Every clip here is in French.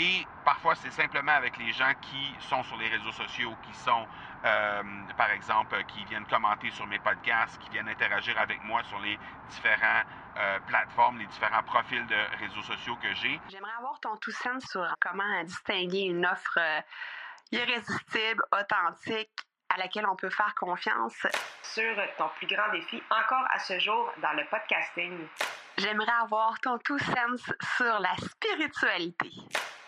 Et parfois, c'est simplement avec les gens qui sont sur les réseaux sociaux, qui sont, euh, par exemple, qui viennent commenter sur mes podcasts, qui viennent interagir avec moi sur les différentes euh, plateformes, les différents profils de réseaux sociaux que j'ai. J'aimerais avoir ton tout sens sur comment distinguer une offre euh, irrésistible, authentique, à laquelle on peut faire confiance. Sur ton plus grand défi encore à ce jour dans le podcasting. J'aimerais avoir ton tout sens sur la spiritualité.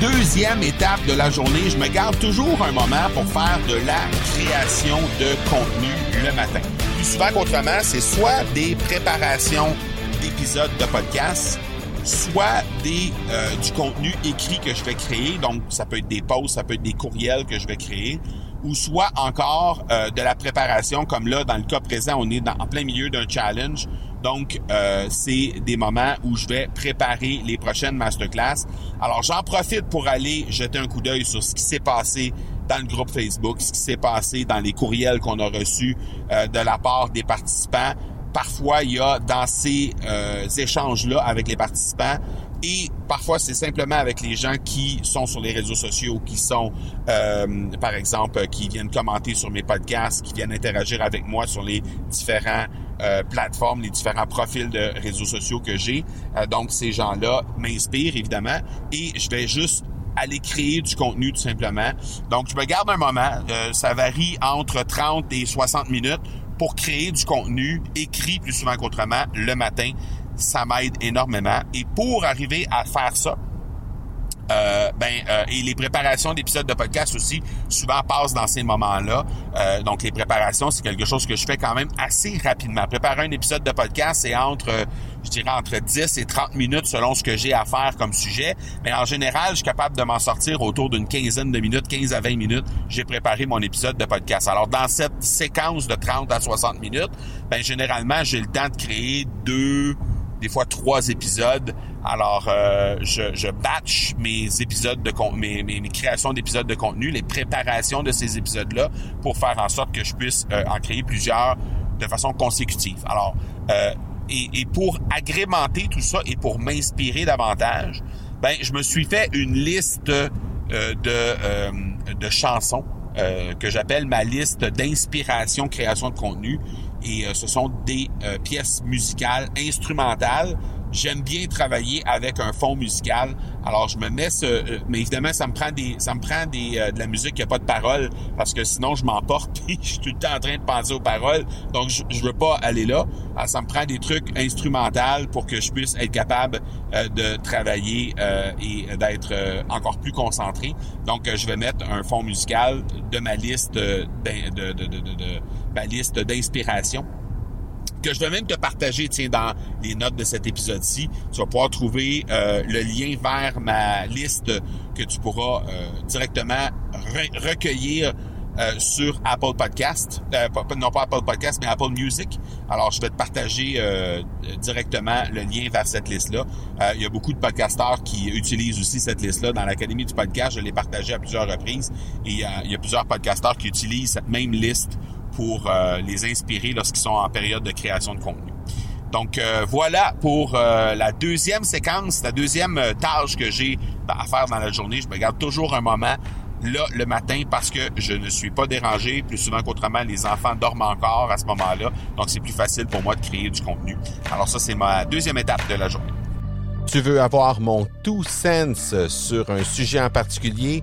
Deuxième étape de la journée, je me garde toujours un moment pour faire de la création de contenu le matin. Plus souvent qu'autrement, c'est soit des préparations d'épisodes de podcast, soit des, euh, du contenu écrit que je vais créer, donc ça peut être des posts, ça peut être des courriels que je vais créer, ou soit encore euh, de la préparation, comme là, dans le cas présent, on est en plein milieu d'un challenge. Donc, euh, c'est des moments où je vais préparer les prochaines masterclass. Alors, j'en profite pour aller jeter un coup d'œil sur ce qui s'est passé dans le groupe Facebook, ce qui s'est passé dans les courriels qu'on a reçus euh, de la part des participants. Parfois, il y a dans ces euh, échanges-là avec les participants et parfois, c'est simplement avec les gens qui sont sur les réseaux sociaux, qui sont, par exemple, qui viennent commenter sur mes podcasts, qui viennent interagir avec moi sur les différents euh, plateformes, les différents profils de réseaux sociaux que j'ai. Euh, donc, ces gens-là m'inspirent, évidemment, et je vais juste aller créer du contenu tout simplement. Donc, je me garde un moment. ça varie entre 30 et 60 minutes pour créer du contenu écrit plus souvent qu'autrement le matin ça m'aide énormément. Et pour arriver à faire ça, euh, ben euh, et les préparations d'épisodes de podcast aussi souvent passent dans ces moments-là. Euh, donc les préparations, c'est quelque chose que je fais quand même assez rapidement. Préparer un épisode de podcast, c'est entre je dirais entre 10 et 30 minutes selon ce que j'ai à faire comme sujet, mais en général, je suis capable de m'en sortir autour d'une quinzaine de minutes, 15 à 20 minutes, j'ai préparé mon épisode de podcast. Alors dans cette séquence de 30 à 60 minutes, ben généralement, j'ai le temps de créer deux des fois trois épisodes. Alors, euh, je, je batch mes épisodes de mes, mes, mes créations d'épisodes de contenu, les préparations de ces épisodes-là, pour faire en sorte que je puisse euh, en créer plusieurs de façon consécutive. Alors, euh, et, et, pour agrémenter tout ça et pour m'inspirer davantage, ben, je me suis fait une liste euh, de, euh, de chansons que j'appelle ma liste d'inspiration création de contenu et euh, ce sont des euh, pièces musicales instrumentales. J'aime bien travailler avec un fond musical. Alors je me mets ce, euh, mais évidemment ça me prend des, ça me prend des, de la musique qui a pas de paroles parce que sinon je m'emporte et je suis tout le temps en train de penser aux paroles. Donc je, je veux pas aller là. Alors, ça me prend des trucs instrumentaux pour que je puisse être capable de travailler et d'être encore plus concentré. Donc je vais mettre un fond musical de ma liste de, de, de, de ma liste d'inspiration que je vais même te partager tiens, dans les notes de cet épisode-ci. Tu vas pouvoir trouver euh, le lien vers ma liste que tu pourras euh, directement recueillir euh, sur Apple Podcast. non pas Apple Podcast, mais Apple Music. Alors, je vais te partager directement le lien vers cette liste-là. il y a beaucoup de podcasteurs qui utilisent aussi cette liste-là. Dans l'Académie du podcast, je l'ai partagé à plusieurs reprises. Et il y a plusieurs podcasteurs qui utilisent cette même liste pour euh, les inspirer lorsqu'ils sont en période de création de contenu. Donc euh, voilà pour euh, la deuxième séquence, la deuxième tâche que j'ai à faire dans la journée. Je me garde toujours un moment là le matin parce que je ne suis pas dérangé. Plus souvent qu'autrement, les enfants dorment encore à ce moment-là. Donc c'est plus facile pour moi de créer du contenu. Alors ça, c'est ma deuxième étape de la journée. Tu veux avoir mon tout sens sur un sujet en particulier?